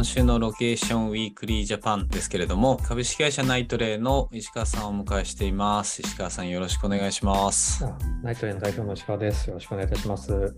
今週のロケーションウィークリージャパンですけれども、株式会社ナイトレイの石川さんをお迎えしています。石川さんよろしくお願いします。ナイトレイの代表の石川です。よろしくお願いいたします。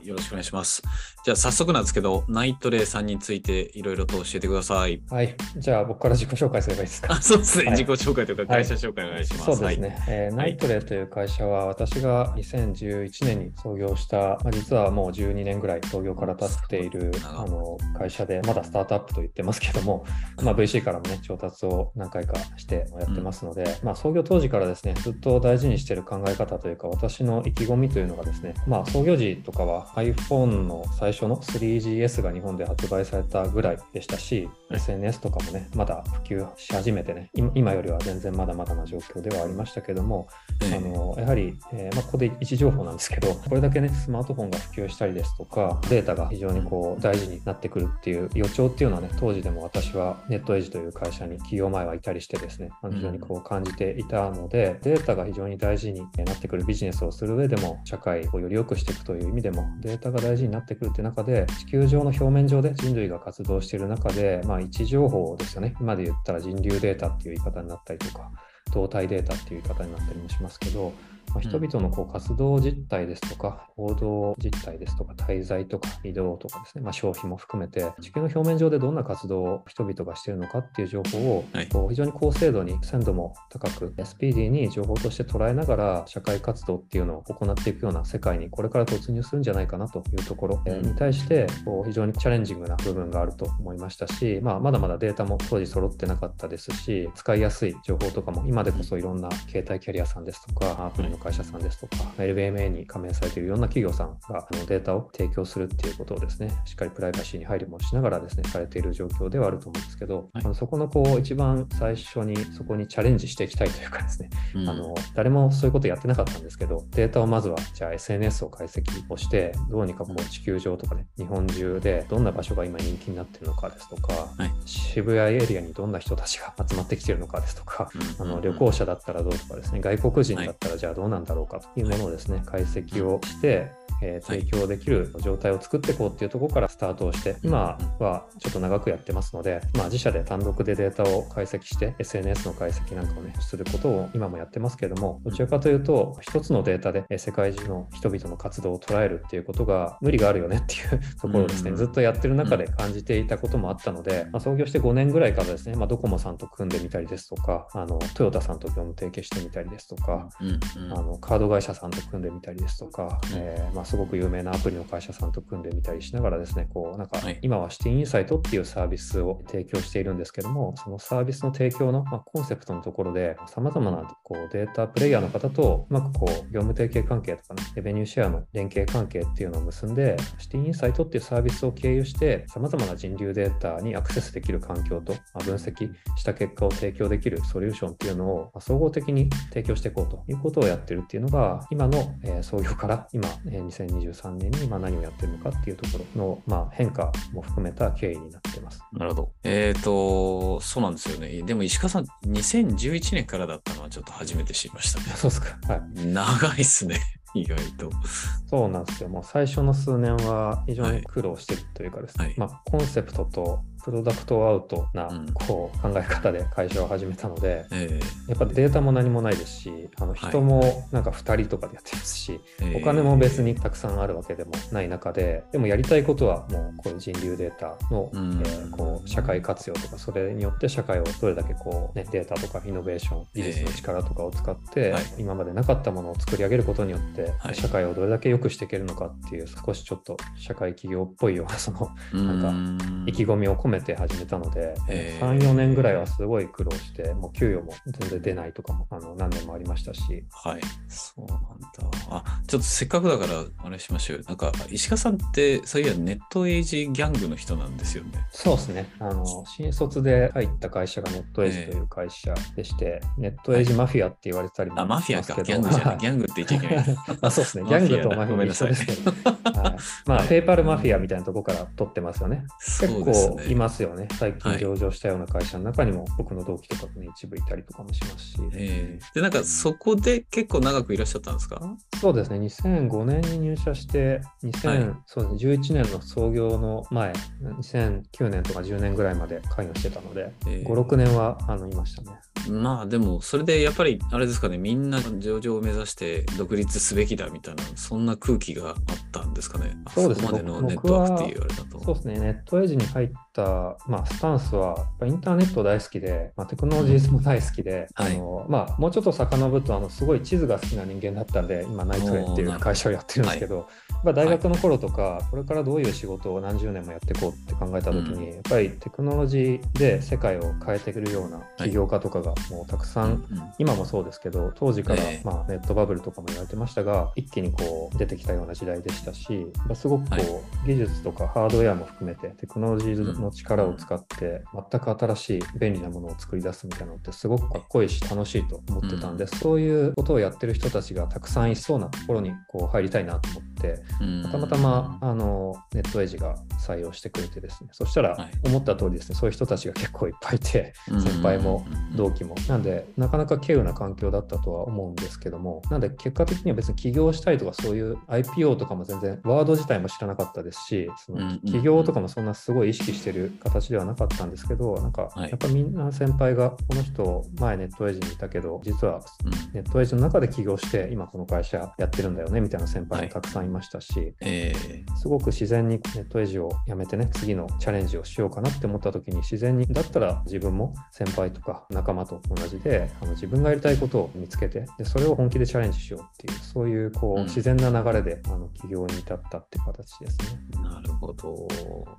あよろしくお願いします。じゃあ早速なんですけど、ナイトレイさんについていろいろと教えてください。はい。じゃあ僕から自己紹介すればいいですか？あそうですね、はい自己紹介というか会社紹介お願いします。そうですね、えーナイトレイという会社は私が2011年に創業した、まあ、実はもう12年ぐらい創業から経っている長あの会社で、まだスタートアップと言ってますけども、まあ、VC からもね、調達を何回かしてやってますので、まあ、創業当時からですね、ずっと大事にしている考え方というか、私の意気込みというのがですね、まあ、創業時とかは iPhone の最初の 3GS が日本で発売されたぐらいでしたし、はい。SNS とかもね、まだ普及し始めてね、今今よりは全然まだまだな状況ではありましたけども、ええあのやはり、えーまあ、ここで位置情報なんですけど、これだけね、スマートフォンが普及したりですとか、データが非常にこう大事になってくるっていう予兆っていうのはね、当時でも私はネットエイジという会社に企業前はいたりしてですね、非常にこう感じていたので、データが非常に大事になってくるビジネスをする上でも、社会をより良くしていくという意味でも、データが大事になってくるって中で、地球上の表面上で人類が活動している中で、まあ、位置情報ですよね、今で言ったら人流データっていう言い方になったりとか、動体データっていう言い方になったりもしますけど、まあ、人々のこう活動実態ですとか、行動実態ですとか、滞在とか移動とかですね、まあ、消費も含めて、地球の表面上でどんな活動を人々がしているのかっていう情報を、はい。こう非常に高精度に、鮮度も高く、スピーディーに情報として捉えながら、社会活動っていうのを行っていくような世界にこれから突入するんじゃないかなというところえーに対して、こう非常にチャレンジングな部分があると思いましたし、まあ、まだまだデータも当時揃ってなかったですし、使いやすい情報とかも今でこそいろんな携帯キャリアさんですとか、アプリの会社さんですとか、LBMA に加盟されているいろんな企業さんがあのデータを提供するっていうことをですね、しっかりプライバシーに配慮もしながらですね、されている状況ではあると思うんですけど、はい。あのそこのこう一番最初にそこにチャレンジしていきたいというかですね、うん。あの誰もそういうことやってなかったんですけど、データをまずはじゃあ SNS を解析をして、どうにかこう地球上とかね、日本中でどんな場所が今人気になってるのかですとか、はい。渋谷エリアにどんな人たちが集まってきてるのかですとか、うん。あの旅行者だったらどうとかですね、外国人だったらじゃあどうななんだろうかというものをですね、解析をして、えーはい。提供できる状態を作っていこうっていうところからスタートをして、今はちょっと長くやってますので、まあ、自社で単独でデータを解析して、SNS の解析なんかをね、することを今もやってますけれども、どちらかというと、一つのデータでえー世界中の人々の活動を捉えるっていうことが無理があるよねっていう ところをですね、うん。ずっとやってる中で感じていたこともあったので、まあ、創業して5年ぐらいからですね、まあ、ドコモさんと組んでみたりですとか、あのトヨタさんと業務提携してみたりですとか、あのカード会社さんと組んでみたりですとか、うん。えーまあ、すごく有名なアプリの会社さんと組んでみたりしながらですね、こうなんかはい。今はシティインサイトっていうサービスを提供しているんですけども、そのサービスの提供の、まあ、コンセプトのところで、さまざまなこうデータプレイヤーの方とうまくこう業務提携関係とかね、レベニューシェアの連携関係っていうのを結んで、シティインサイトっていうサービスを経由して、さまざまな人流データにアクセスできる環境と、まあ、分析した結果を提供できるソリューションっていうのを、まあ総合的に提供していこうということをやってるっていうのが、今の、えー創業から今、えー2023年に今何をやってるのかっていうところの、まあ、変化も含めた経緯になってます。なるほど。えっ、と、そうなんですよね。でも石川さん、2011年からだったのはちょっと初めて知りましたね。そうですか。はい。長いっすね、意外と。そうなんですよ。もう最初の数年は非常に苦労してるというかですね、はいまあ、コンセプトとプロダクトアウトなうん。こう考え方で会社を始めたので、えやっぱデータも何もないですし、あの人もなんか2人とかでやってますし、ーお金も別にたくさんあるわけでもない中で、でもやりたいことはもうこういう人流データの、うん。えーこう社会活用とか、それによって社会をどれだけこう、ね、データとかイノベーション、技術の力とかを使って、はい。今までなかったものを作り上げることによって、はい。社会をどれだけ良くしていけるのかっていう、少しちょっと社会企業っぽいようなそのなんかか意気込みを込めて始めたので、へー3、4年ぐらいはすごい苦労して、もう給与も全然出ないとかもあの何年もありましたし、はい。そうなんだ。あ、ちょっとせっかくだから、あれしましょうよ。なんか、石川さんって、そういや、ネットエイジギャングの人なんですよね。そうですね。あの、新卒で入った会社がネットエイジという会社でして、ネットエイジマフィアって言われてたりもあ、マフィアか。ギャングじゃない。ギャングって言っちゃいけない。あそうですね。ギャングとマフィア一緒ですけど。はい、まあ、はいペーパルマフィアみたいなところから取ってますよね。結そうです構いね。ますよね。最近はい。上場したような会社の中にも、僕の同期とかね、一部いたりとかもしますし。えーで、なんか、そこで結構長くいらっしゃったんですか？そうですね。2005年に入社して、2000はい。そうですね、11年の創業の前、2009年とか10年ぐらいまで関与してたので、えー5、6年はあのいましたね。まあでもそれでやっぱりあれですかね。みんな上場を目指して独立すべきだみたいなそんな空気があったんですかね。そうですね。あこまでの僕ネットワークっていうあれだと。そうですね、ネットエイジに入った、まあ、スタンスは、やっぱインターネット大好きで、まあ、テクノロジーも大好きで、はい。あのまあ、もうちょっと遡るとあの、すごい地図が好きな人間だったんで、今、ナイトレっていう会社をやってるんですけど、やっぱ大学の頃とか、これからどういう仕事を何十年もやっていこうって考えたときに、うん。やっぱりテクノロジーで世界を変えてくるような起業家とかがもうたくさん、うん。今もそうですけど当時から、ええ。まあ、ネットバブルとかも言われてましたが一気にこう出てきたような時代でしたしまあすごくこう、はい。技術とかハードウェアも含めてテクノロジーの力を使って全く新しい便利なものを作り出すみたいなのってすごくかっこいいし楽しいと思ってたんで、そういうことをやってる人たちがたくさんいそうなところにこう入りたいなと思ってうん。たまたまあのネットエイジが採用してくれてですね。そしたらはい。思った通りですね、そういう人たちが結構いっぱいいてうん。先輩もうん。同期も。なんで、なかなか稀有な環境だったとは思うんですけども、なんで結果的には別に起業したいとか、そういう IPO とかも全然、ワード自体も知らなかったですし、そうんうんの起業とかもそんなすごい意識してる形ではなかったんですけど、なんか、はい。やっぱみんな先輩が、この人、前ネットエイジにいたけど、実はうん。ネットエイジの中で起業して、今この会社やってるんだよね、みたいな先輩もたくさんいましたし、えすごく自然にネットエイジをやめてね、次のチャレンジをしようかなって思った時に、自然に、だったら自分も先輩とか仲間と同じで、あの自分がやりたいことを見つけてで、それを本気でチャレンジしようっていう、そういうこう、うん。自然な流れであの起業に至ったっていう形ですね。ーなるほど。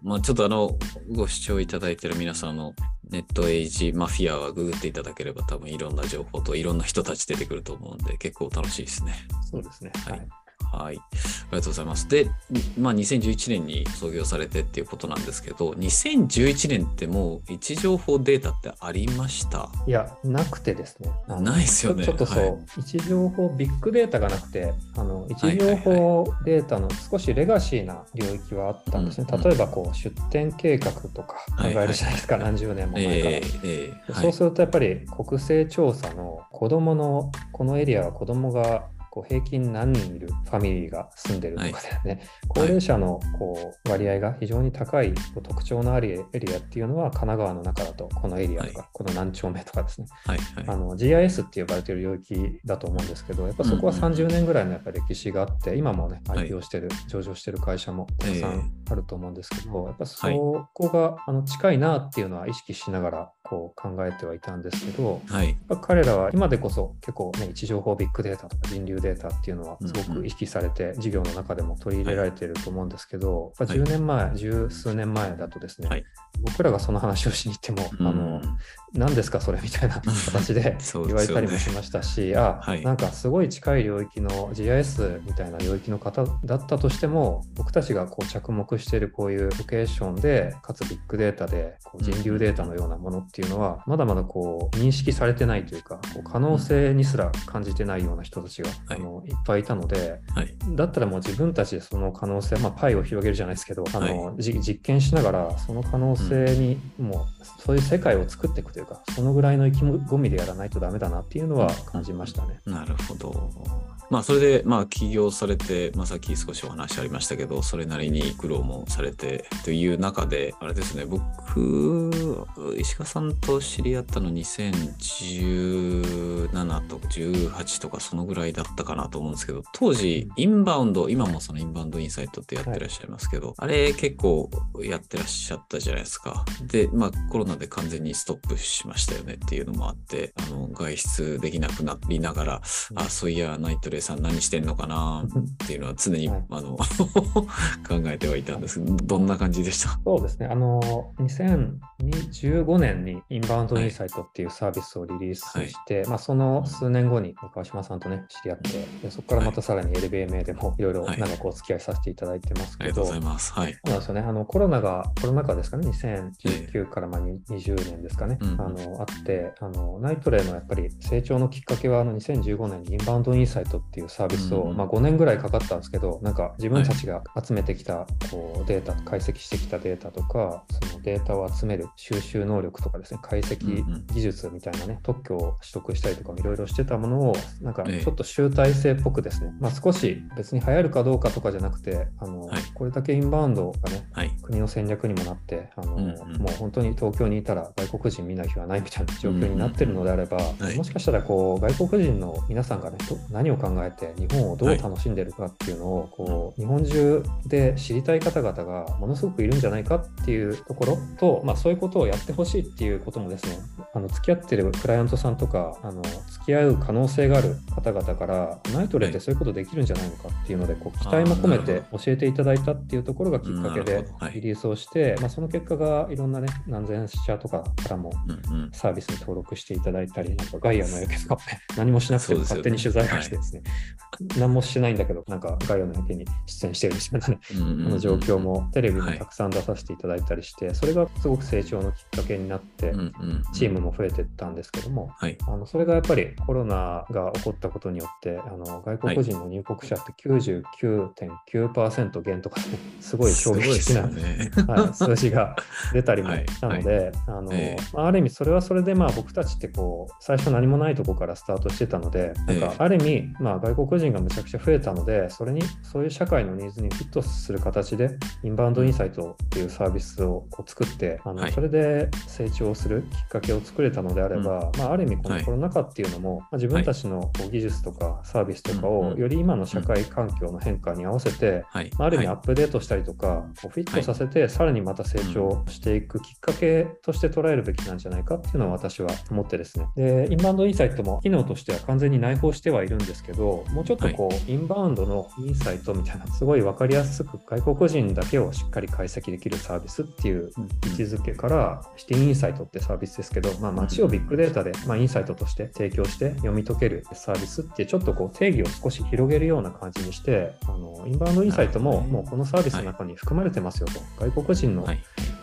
まあちょっとあのご視聴いただいてる皆さんあのネットエイジマフィアはググっていただければ多分いろんな情報といろんな人たち出てくると思うんで結構楽しいですね。そうですね。はいはい。はい、ありがとうございます。で、まあ、2011年に創業されてっていうことなんですけど、2011年ってもう位置情報データってありました？いや、なくてですね。ないですよねちょっとそう、はい位置情報、ビッグデータがなくて、あの位置情はいはいはい報データの少しレガシーな領域はあったんですね。うんうん例えばこう出店計画とか考えるじゃないですか、何十年も前から。えーえーはいそうするとやっぱり国勢調査の子どものこのエリアは子どもがこう平均何人いるファミリーが住んでるとかでね、高齢者のこう割合が非常に高い特徴のあるエリアっていうのは神奈川の中だとこのエリアとか、はこの何丁目とかですね。はいはい。あの GIS って呼ばれている領域だと思うんですけどやっぱそこはうんうんうん。30年ぐらいのやっぱ歴史があって今もねはい。IPO してる、上場してる会社もたくさええ。んあると思うんですけど、やっぱそはい。こがあの近いなっていうのは意識しながらこう考えてはいたんですけど、はい。やっぱ彼らは今でこそ結構ね位置情報ビッグデータとか人流データっていうのはすごく意識されて事業の中でも取り入れられていると思うんですけど、やっぱ10年前、十数年前だとですね、はい。僕らがその話をしに行っても、あのうん何ですかそれみたいな形で 言われたりもしましたし、あ、はい。なんかすごい近い領域の GIS みたいな領域の方だったとしても、僕たちがこう着目しているこういうロケーションで、かつビッグデータでこう人流データのようなものっていうのは、まだまだこう認識されてないというか、こう可能性にすら感じてないような人たちが、はいあのいっぱいいたので、はい。だったらもう自分たちでその可能性、まあ、パイを広げるじゃないですけど、あのはじ実験しながら、その可能性にもう、そういう世界を作っていくというか、そのぐらいの意気込みでやらないとダメだなっていうのは感じましたね。なるほど。まあそれでまあ起業されて、まあ、さっき少しお話ありましたけどそれなりに苦労もされてという中であれですね僕石川さんと知り合ったの2017とか18とかそのぐらいだったかなと思うんですけど当時インバウンド今もそのインバウンドインサイトってやってらっしゃいますけど、あれ結構やってらっしゃったじゃないですか。でまあコロナで完全にストップしましたよねっていうのもあってあの外出できなくなりながらあそういやナイトレイさん何してんのかなっていうのは常に、はい。あの 考えてはいたんですけどどんな感じでした？そうですね、あの2015年にインバウンドインサイトっていうサービスをリリースして、まあ、その数年後に川島さんとね、知り合って、でそこからまたさらに LBMA でもい。ろいろはい。長くお付き合いさせていただいてますけど、ありがとうございます。はい。そうなんですよね。あのコロナが、コロナ禍ですかね、2019からまあに20年ですかね、うん。あのあってあの、ナイトレイのやっぱり成長のきっかけは、あの2015年にインバウンドインサイトっていうサービスを、うんまあ、5年ぐらいかかったんですけど、なんか自分たちが集めてきたこうデータ、解析してきたデータとか、そのデータを集める収集能力とかですね、解析うんうん。技術みたいなね、特許を取得したりとかもいろいろしてたものを、なんかええ。ちょっと集大成っぽくですね、まあ、少し別に流行るかどうかとかじゃなくて、あのはい。これだけインバウンドがね、はい。国の戦略にもなってあの、うんうん。もう本当に東京にいたら外国人見ない日はないみたいな状況になってるのであれば、はい。もしかしたらこう外国人の皆さんがねど何を考えて日本をどう楽しんでるかっていうのを、こう日本中で知りたい方々がものすごくいるんじゃないかっていうところと、まあ、そういうことをやってほしいっていうこともですねあの付き合ってるクライアントさんとかあの付き合う可能性がある方々からナイトレってそういうことできるんじゃないのかっていうのでこう期待も込めて教えていただいたっていうところがきっかけなでリリースをして、まあ、その結果がいろんなね何千社とかからも。サービスに登録していただいたり、なんかガイアの焼けとか 何もしなくても勝手に取材をしてですね、何もしてないんだけど、なんかガイアの焼けに出演してるみたいなね、うんうんうんあの状況もテレビはい。にたくさん出させていただいたりして、それがすごく成長のきっかけになってチームも増えていったんですけども、はい。あのそれがやっぱりコロナが起こったことによって、あの外国人の入国者って99.9%減とか、ね、すごい衝撃的なね。はい、数字が出たりもしたので、あのあある意味それはそれでまあ僕たちってこう最初何もないとこからスタートしてたのでなんえかある意味、まあ、外国人がむちゃくちゃ増えたのでそれにそういう社会のニーズにフィットする形でインバウンドインサイトっていうサービスをこう作ってあの、はい。それで成長するきっかけを作れたのであれば、まあ、ある意味このはい。コロナ禍っていうのも、まあ、自分たちの技術とかサービスとかをより今の社会環境の変化に合わせて、あある意味はい。アップデートしたりとか、こうフィットさせて、さらにまた成長していくきっかけとして捉えるべきなんじゃないかっていうのは私は思ってですね。で、インバウンドインサイトも機能としては完全に内包してはいるんですけど、もうちょっとこう、インバウンドのインサイトみたいな、すごい分かりやすく外国人だけをしっかり解析できるサービスっていう位置づけから、シティインサイトってサービスですけど、まあ、街をビッグデータで、まあ、インサイトとして提供して読み解けるサービスってちょっとこう定義を少し広げるような感じにしてあのインバウンドインサイトももうこのサービスの中に含まれてますよと、外国人の。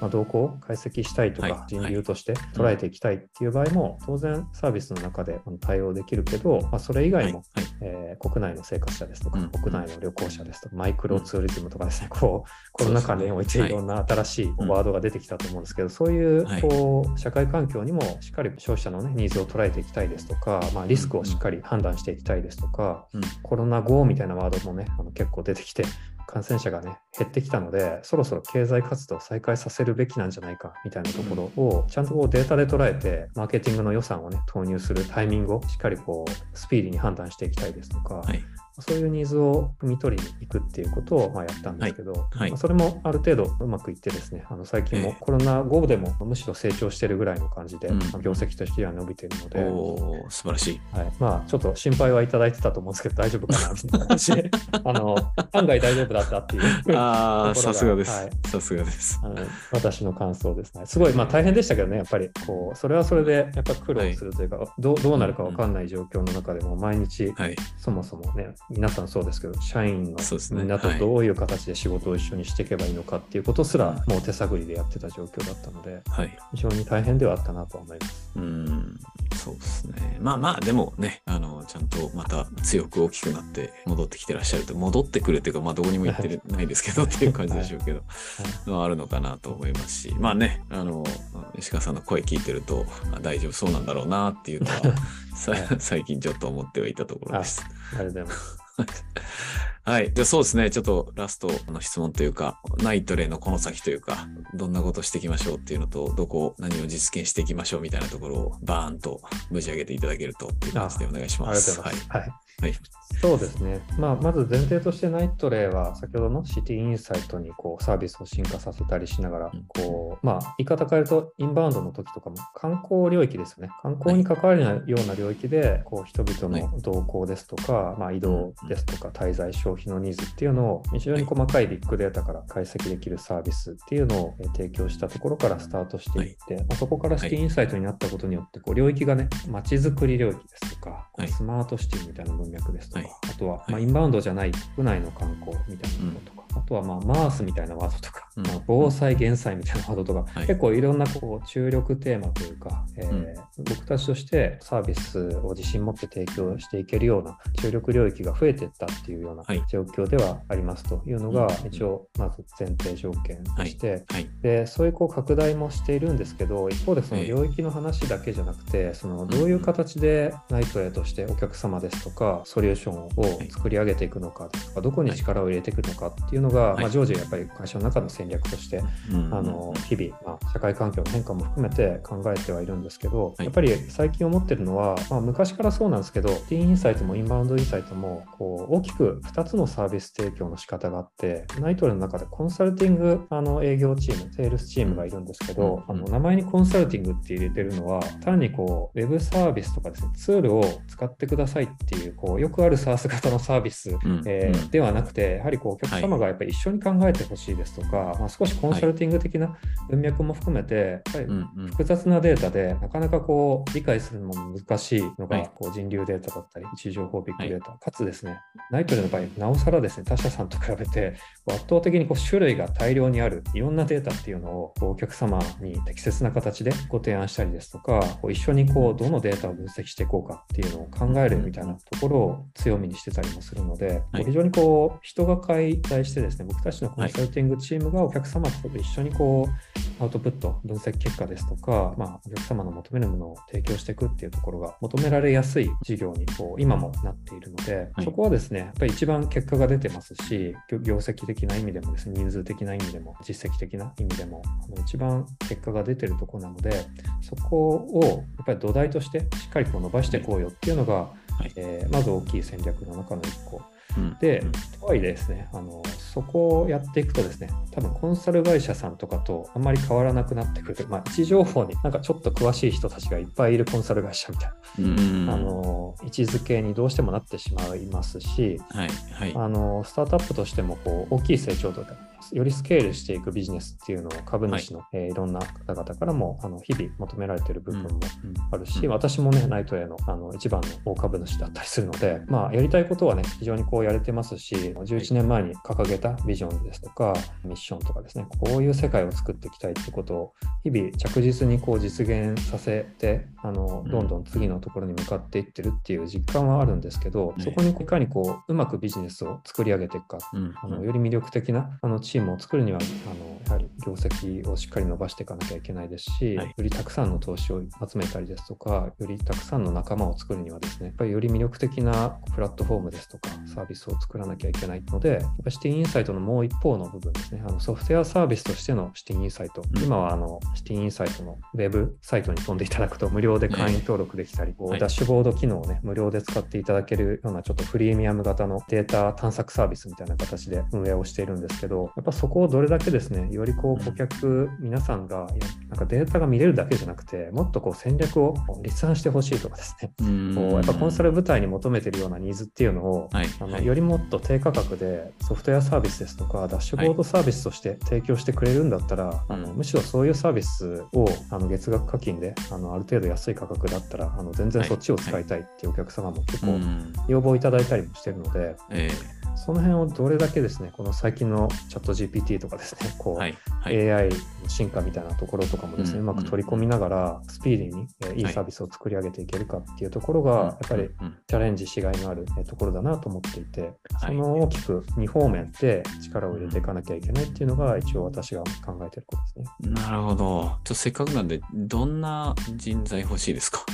まあ動向を解析したいとはいか人流として捉えていきたいっていう場合も当然サービスの中で対応できるけど、まあ、それ以はい。外もはい。えー国内の生活者ですとか、うん国内の旅行者ですとか、マイクロツーリズムとかですね、こうコロナ禍においていろんな新しいワードが出てきたと思うんですけど、そういうはい。こう社会環境にもしっかり消費者の、ね、ニーズを捉えていきたいですとか、まあ、リスクをしっかり判断していきたいですとか、うん。コロナ後みたいなワードもね、あの結構出てきて、感染者がね、減ってきたので、そろそろ経済活動を再開させるべきなんじゃないかみたいなところを、ちゃんとこうデータで捉えて、マーケティングの予算をね、投入するタイミングをしっかりこう、スピーディーに判断していきたいですとか、はい。そういうニーズを汲み取りに行くっていうことをまあやったんですけど、はいまあそれもある程度うまくいってですね、あの最近もええコロナ後でもむしろ成長してるぐらいの感じで、業績としては伸びているので、おー素晴らしい。はい、まあちょっと心配はいただいてたと思うんですけど、大丈夫かなみたいな感じで、あの案外大丈夫だったっていう。ああ、さすがですはい。さすがです。あの私の感想ですね。すごい、まあ、大変でしたけどね、やっぱりこう、それはそれでやっぱ苦労するというか、どうどうなるか分かんない状況の中でも、毎日、はい。そもそもね、皆さんそうですけど、社員のみんなとはいどういう形で仕事を一緒にしていけばいいのかっていうことすら、もう手探りでやってた状況だったので、はい。非常に大変ではあったなと思います。うん、そうですね。まあまあ、でもね、あの、ちゃんとまた強く大きくなって戻ってきてらっしゃると、戻ってくるっていうか、まあどこにも行ってるないですけどっていう感じでしょうけど、まああるのかなと思いますし、まあね、あの、石川さんの声聞いてると、あ大丈夫そうなんだろうなっていうのは、さ最近ちょっと思ってはいたところです。ありがとうございます。はい。じゃあそうですね。ちょっとラストの質問というか、ナイトレのこの先というか、どんなことしていきましょうっていうのと、どこ、何を実現していきましょうみたいなところをバーンとぶち上げていただけるという感じでお願いしありがます。とうございます。はいはい。そうですね。まあ、まず前提としてナイトレイは先ほどのシティインサイトにこうサービスを進化させたりしながらうん、こう、まあ、言い方変えるとインバウンドの時とかも観光領域ですよね。観光に関わるような領域で、こう人々の動向ですとか、まあ、移動ですとか、滞在消費のニーズっていうのを非常に細かいビッグデータから解析できるサービスっていうのをえー提供したところからスタートしていって、まあ、そこからシティインサイトになったことによって、こう領域がね、街づくり領域ですとか、スマートシティみたいな文脈ですとか、はい。あとは、はい。まあ、インバウンドじゃない国内の観光みたいなこととか、あとはまあマースみたいなワードとか、うん。防災減災みたいなワードとか、はい。結構いろんなこう注力テーマというか、えー僕たちとしてサービスを自信持って提供していけるような注力領域が増えていったっていうようなはい。状況ではありますというのがうん。一応まず前提条件として、はい。でそういうこう拡大もしているんですけど一方でそのええ。領域の話だけじゃなくてそのどういう形でナイトウェイとしてお客様ですとかソリューションを作り上げていくのかとかどこに力を入れていくのかっていうのが、はい。まあ、常時やっぱり会社の中の戦略としてうん。あの日々、まあ、社会環境の変化も含めて考えてはいるんですけど、はい。やっぱり最近思ってるのは、まあ、昔からそうなんですけど、ティーンインサイトもインバウンドインサイトもこう大きく2つのサービス提供の仕方があって、ナイトレの中でコンサルティングあの営業チーム、セールスチームがいるんですけど、うん。あの名前にコンサルティングって入れてるのは、単にこうウェブサービスとかですね、ツールを使ってくださいっていう、こうよくある SaaS 型のサービスうん。えーうん。ではなくて、やはりこうお客様がやっぱり一緒に考えてほしいですとか、まあ、少しコンサルティング的な文脈も含めて、やっぱり複雑なデータでなかなかこう理解するのも難しいのが、はい。こう人流データだったり、位置情報ビッグデータ、かつですね、ナイトレの場合、なおさらですね、他社さんと比べて、圧倒的にこう種類が大量にある、いろんなデータっていうのをお客様に適切な形でご提案したりですとか、こう一緒にこうどのデータを分析していこうかっていうのを考えるみたいなところを強みにしてたりもするので、はい。非常にこう人が解体してですね、僕たちのコンサルティングチームがお客様と一緒にこうアウトプット、分析結果ですとか、まあ、お客様の求めるものを提供していくっていうところが求められやすい事業にこう今もなっているので、はいそこはですね、やっぱり一番結果が出てますし、業業績的な意味でもですね、人数的な意味でも、実績的な意味でも、あの一番結果が出てるところなので、そこをやっぱり土台としてしっかりこう伸ばしていこうよっていうのが、はいえーまず大きい戦略の中の一個。うん。でうん、とはいえですね、あのそこをやっていくとですね、多分コンサル会社さんとかとあんまり変わらなくなってくる。まあ、位置情報になんかちょっと詳しい人たちがいっぱいいるコンサル会社みたいうんな、あの位置づけにどうしてもなってしまいますし、はいはい。あのスタートアップとしてもこう大きい成長とか、よりスケールしていくビジネスっていうのを株主の、い。えーいろんな方々からもあの日々求められている部分もあるし、うん。私もね、ナイトへのあの一番の大株主だったりするので、まあ、やりたいことはね、非常にこうやれてますし、11年前に掲げたビジョンですとか、ミッションとかですね、こういう世界を作っていきたいってことを、日々着実にこう実現させて、あのうん。どんどん次のところに向かっていってるっていう実感はあるんですけど、ね。そこにいかにこううまくビジネスを作り上げていくかうん。あのより魅力的なあのチームを作るにはあのやはり業績をしっかり伸ばしていかなきゃいけないですし、はい。よりたくさんの投資を集めたりですとかよりたくさんの仲間を作るにはですねやっぱりより魅力的なプラットフォームですとかサービスを作らなきゃいけないのでやっぱシティインサイトのもう一方の部分ですね。あのソフトウェアサービスとしてのシティインサイト、うん。今はあのシティインサイトのウェブサイトに飛んでいただくと無料で会員登録できたり、はい。ダッシュボード機能をね無料で使っていただけるようなちょっとプレミアム型のデータ探索サービスみたいな形で運営をしているんですけど、やっぱそこをどれだけですね、よりこう顧客、皆さんが、なんかデータが見れるだけじゃなくて、もっとこう戦略を立案してほしいとかですね、うん。こうやっぱコンサル部隊に求めてるようなニーズっていうのを、はい。はい。あのよりもっと低価格でソフトウェアサービスですとか、ダッシュボードサービスとして提供してくれるんだったら、あのうんむしろそういうサービスをあの月額課金であのある程度安い価格だったら、あの全然そっちを使いたいっていうお客様も結構うん。要望いただいたりもしてるので、えその辺をどれだけですね、この最近のチャット GPT とかですね、こう、はい。はい。AI の進化みたいなところとかもですね、ううんまく取り込みながら、スピーディーに、えーい。いはいサービスを作り上げていけるかっていうところが、やっぱりうんチャレンジしがいのあるえーところだなと思っていて、はい。その大きく2方面で力を入れていかなきゃいけないっていうのが、一応私が考えてることですね。なるほど。ちょっとせっかくなんで、どんな人材欲しいですか？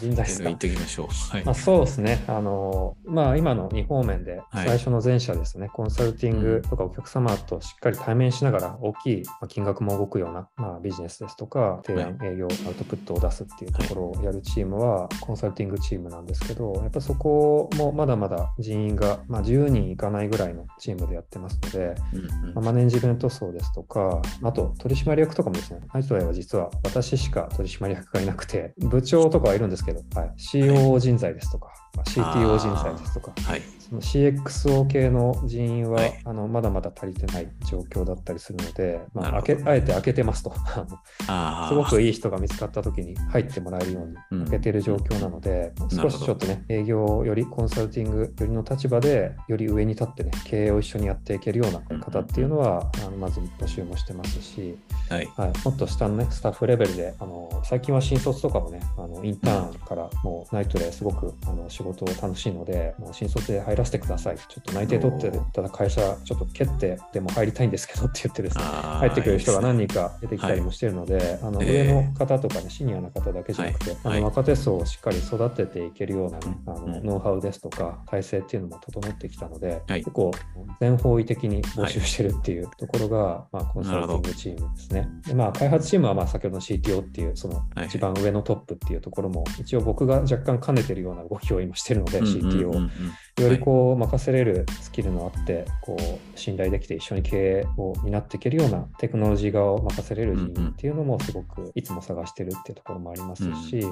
人材ですか？言っておきましょう。はい。まあ、そうですね。あの、まあ、今の2方面で、はい。最初の前者ですね、コンサルティングとかお客様としっかり対面しながら、大きいまあ金額も動くような、まあ、ビジネスですとか、提案、営業、アウトプットを出すっていうところをやるチームは、コンサルティングチームなんですけど、やっぱそこもまだまだ人員が、まあ、10人いかないぐらいのチームでやってますので、うんうん。まあマネジメント層ですとか、あと取締役とかもですね、アイトウェイは実は私しか取締役がいなくて、部長とかはいるんですけど、はい、COO 人材ですとか、まあ CTO 人材ですとか、はい。その CXO 系の人員は、はい。あのまだまだ足りてない状況だったりするので、まあ、けあえて開けてますと。すごくいい人が見つかった時に入ってもらえるよううん。に開けてる状況なので、ん少しちょっとね、営業よりコンサルティングよりの立場で、より上に立ってね、経営を一緒にやっていけるような方っていうのは、あのまず募集もしてますし、はい。はい、もっと下のね、スタッフレベルで、あの最近は新卒とかもね、あのインターンからもうナイトですごくあの仕事楽しいので、もう新卒で入らせてください。ちょっと内定取ってただ会社、ちょっと蹴ってでも入りたいんですけどって言ってですね、ああ入ってくる人が何いい人か出てきたりもしてるので、あのええ上の方とかね、シニアな方だけじゃなくて、あはい。の若手層をしっかり育てていけるようなね、あのうん。ノウハウですとか、体制っていうのも整ってきたので、はい。結構全方位的に募集してるっていうところが、まあ、コンサルティングチームですね。でまあ、開発チームはまあ先ほどの CTO っていう、そのはい。一番上のトップっていうところも、一応僕が若干兼ねてるような動きを今してるので、CTO を。うんよりこう任せれるスキルのあって、こう信頼できて一緒に経営を担っていけるようなテクノロジー側を任せれる人員っていうのもすごくいつも探してるっていうところもありますし、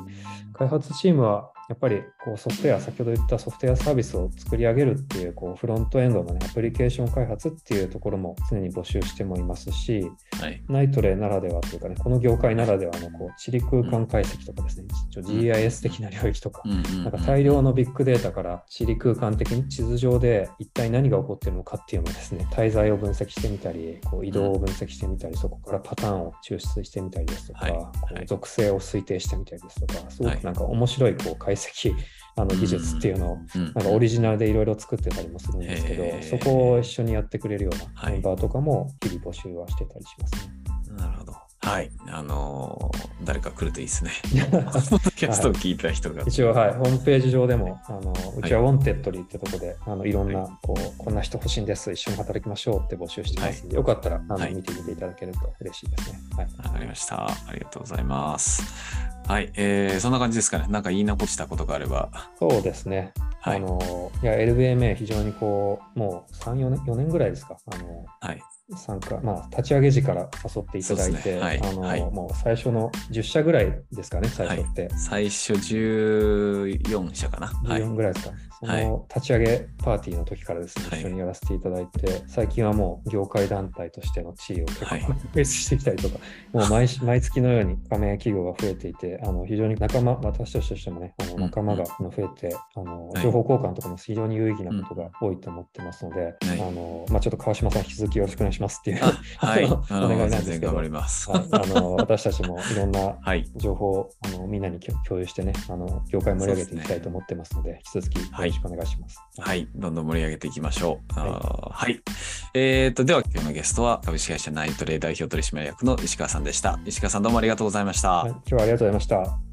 開発チームはやっぱりこうソフトウェア、先ほど言ったソフトウェアサービスを作り上げるっていうこうフロントエンドの、ね、アプリケーション開発っていうところも常に募集してもいますし、はい。ナイトレならではというかね、この業界ならではのこう地理空間解析とかですね、GIS 的な領域とか、なんか大量のビッグデータから地理空間的に地図上で一体何が起こっているのかっていうのをですね、滞在を分析してみたり、こう移動を分析してみたり、そこからパターンを抽出してみたりですとか、はい。こはい。う属性を推定してみたりですとか、すごはい。くなんか面白いこう解析、あの技術っていうのをうん。なんかオリジナルでいろいろ作ってたりもするんですけどへ、ー。そこを一緒にやってくれるようはないメンバーとかも日々募集はしてたりしますね。なるほど。はい。あのー誰か来るといいですね。キャストを聞いた人が。一応、はい、ホームページ上でも、あのうちはウォンテッドリーってとこで、あのいろんな、こう、こんな人欲しいんです、一緒に働きましょうって募集してますので、よかったらあの、はい見てみていただけると嬉しいですね。はい。わかりました。ありがとうございます。はい。えー、そんな感じですかね。なんか言い残したことがあれば。そうですね。はいあのいや、LBMA 非常にこう、もう3、4年、4年ぐらいですか。あのはい。参加、まあ、立ち上げ時から誘っていただいて、あのはい。もう最初の10社ぐらいですかね、最初って。最初14社かな。はい。14ぐらいですか、そはい。の立ち上げパーティーの時からですね、はい。一緒にやらせていただいて、最近はもう業界団体としての地位を結構はい。フェイスしてきたりとか、もう毎し 毎月のように加盟企業が増えていて、あの非常に仲間、私たちとしてもね、あのうん仲間が増えて、あのはい。情報交換とかも非常に有意義なことが多いと思ってますので、はい。あのまあ、ちょっと川島さん、引き続きよろしくお願いしますっていう、あはい。お願いなんですけど全然頑張ります。はいあの私たちもいろんな はい。情報をあのみんなに共共有してね、あの業界盛り上げていきたいと思ってますので、引き続きよろしくお願いします。はい。どんどん盛り上げていきましょう。はい。えー、と、では今日のゲストは株式会社ナイトレイ代表取締役の石川さんでした。石川さんどうもありがとうございました。はい、今日はありがとうございました。